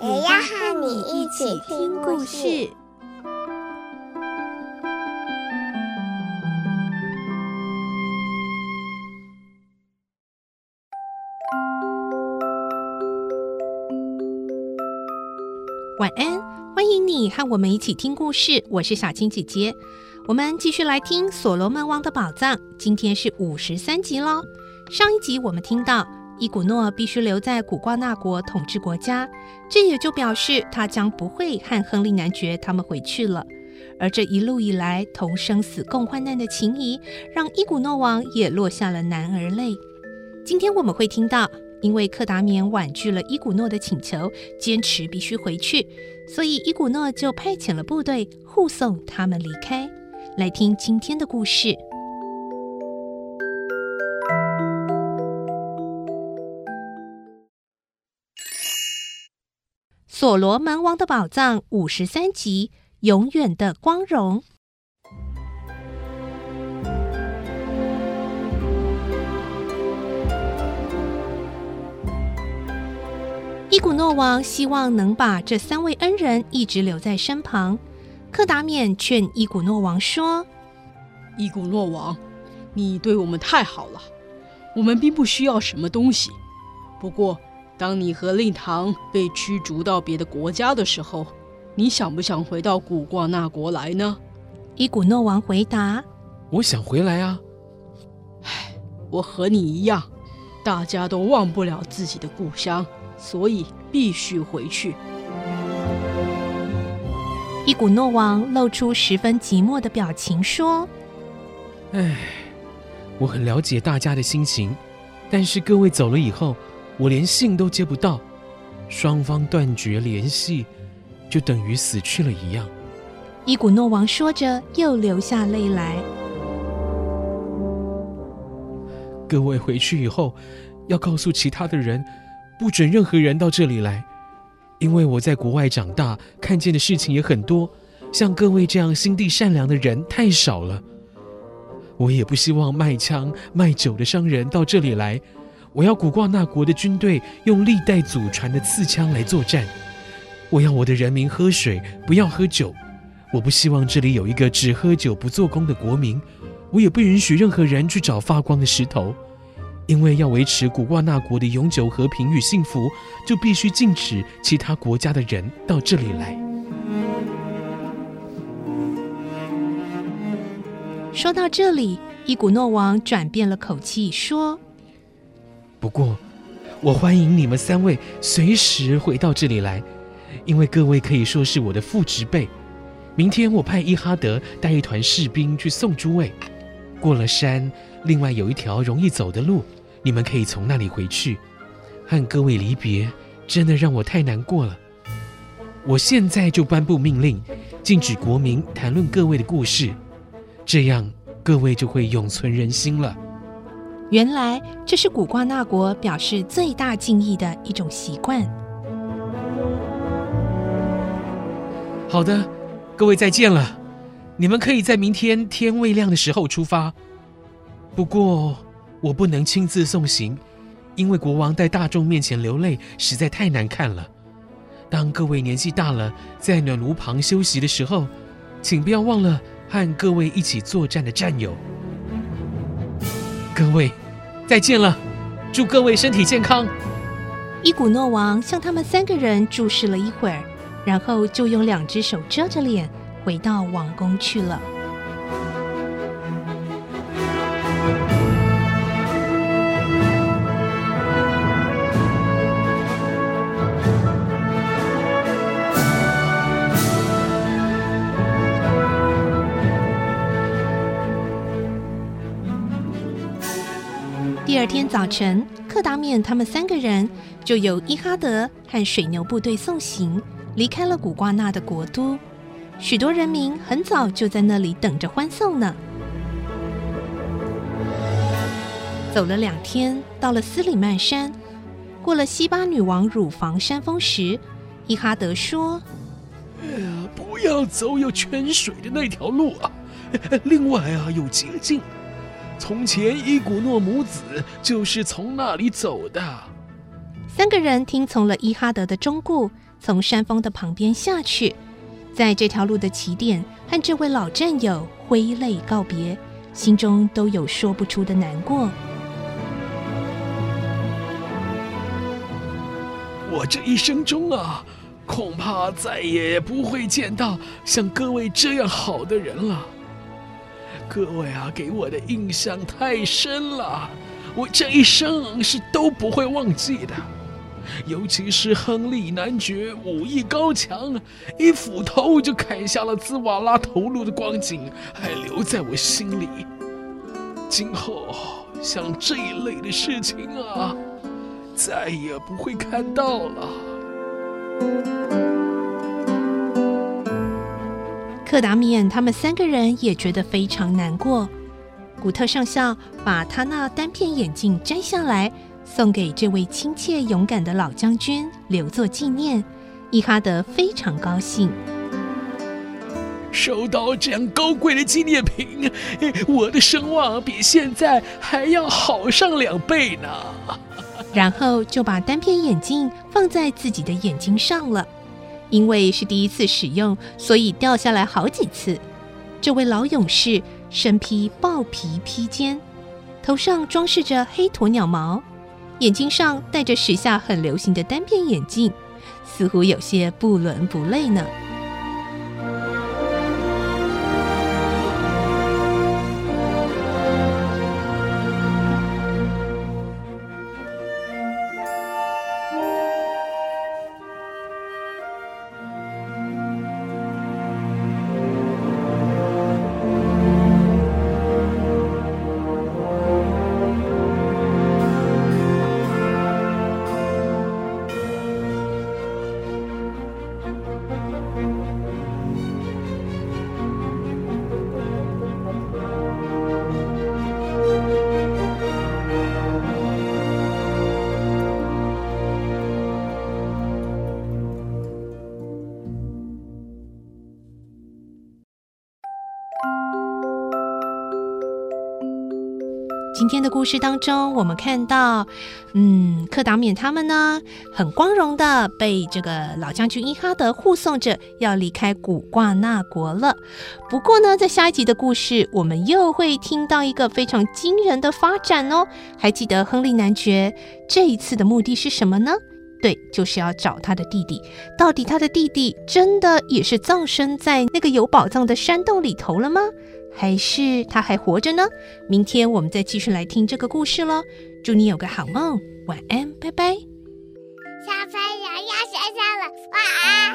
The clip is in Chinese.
也要和你一起听故事。晚安，欢迎你和我们一起听故事。我是小青姐姐，我们继续来听《所罗门王的宝藏》。今天是五十三集喽。上一集我们听到伊古诺必须留在古瓜纳国统治国家，这也就表示他将不会和亨利男爵他们回去了。而这一路以来同生死共患难的情谊，让伊古诺王也落下了男儿泪。今天我们会听到。因为克达棉婉拒了伊古诺的请求，坚持必须回去，所以伊古诺就派遣了部队护送他们离开。来听今天的故事，《所罗门王的宝藏》五十三集：永远的光荣。伊古诺王希望能把这三位恩人一直留在身旁。克达免劝伊古诺王说：“伊古诺王，你对我们太好了，我们并不需要什么东西。不过，当你和令堂被驱逐到别的国家的时候，你想不想回到古挂那国来呢？”伊古诺王回答：“我想回来啊。唉，我和你一样，大家都忘不了自己的故乡。”所以必须回去。伊古诺王露出十分寂寞的表情，说：“唉，我很了解大家的心情，但是各位走了以后，我连信都接不到，双方断绝联系，就等于死去了一样。”伊古诺王说着，又流下泪来。各位回去以后，要告诉其他的人。不准任何人到这里来，因为我在国外长大，看见的事情也很多。像各位这样心地善良的人太少了。我也不希望卖枪卖酒的商人到这里来。我要古瓜纳国的军队用历代祖传的刺枪来作战。我要我的人民喝水，不要喝酒。我不希望这里有一个只喝酒不做工的国民。我也不允许任何人去找发光的石头。因为要维持古瓜纳国的永久和平与幸福，就必须禁止其他国家的人到这里来。说到这里，伊古诺王转变了口气说：“不过，我欢迎你们三位随时回到这里来，因为各位可以说是我的父执辈。明天我派伊哈德带一团士兵去送诸位。过了山，另外有一条容易走的路。”你们可以从那里回去，和各位离别，真的让我太难过了。我现在就颁布命令，禁止国民谈论各位的故事，这样各位就会永存人心了。原来这是古瓜纳国表示最大敬意的一种习惯。好的，各位再见了。你们可以在明天天未亮的时候出发。不过。我不能亲自送行，因为国王在大众面前流泪实在太难看了。当各位年纪大了，在暖炉旁休息的时候，请不要忘了和各位一起作战的战友。各位，再见了，祝各位身体健康。伊古诺王向他们三个人注视了一会儿，然后就用两只手遮着脸，回到王宫去了。第二天早晨，克达面他们三个人就由伊哈德和水牛部队送行，离开了古瓜纳的国都。许多人民很早就在那里等着欢送呢。走了两天，到了斯里曼山，过了西巴女王乳房山峰时，伊哈德说：“，不要走有泉水的那条路啊！另外啊，有捷径。从前伊古诺母子就是从那里走的。”三个人听从了伊哈德的忠告，从山峰的旁边下去，在这条路的起点和这位老战友挥泪告别，心中都有说不出的难过。我这一生中啊，恐怕再也不会见到像各位这样好的人了。各位啊，给我的印象太深了，我这一生是都不会忘记的。尤其是亨利男爵武艺高强，一斧头就砍下了兹瓦拉头颅的光景，还留在我心里。今后像这一类的事情啊。再也不会看到了。克达米安他们三个人也觉得非常难过。古特上校把他那单片眼镜摘下来，送给这位亲切勇敢的老将军，留作纪念。伊哈德非常高兴，收到这样高贵的纪念品，我的声望比现在还要好上两倍呢。然后就把单片眼镜放在自己的眼睛上了，因为是第一次使用，所以掉下来好几次。这位老勇士身披豹皮披肩，头上装饰着黑鸵鸟毛，眼睛上戴着时下很流行的单片眼镜，似乎有些不伦不类呢。今天的故事当中，我们看到，嗯，克达缅他们呢，很光荣的被这个老将军伊哈德护送着要离开古挂那国了。不过呢，在下一集的故事，我们又会听到一个非常惊人的发展哦。还记得亨利男爵这一次的目的是什么呢？对，就是要找他的弟弟。到底他的弟弟真的也是葬身在那个有宝藏的山洞里头了吗？还是他还活着呢？明天我们再继续来听这个故事喽。祝你有个好梦，晚安，拜拜。小朋友要睡觉了，晚安。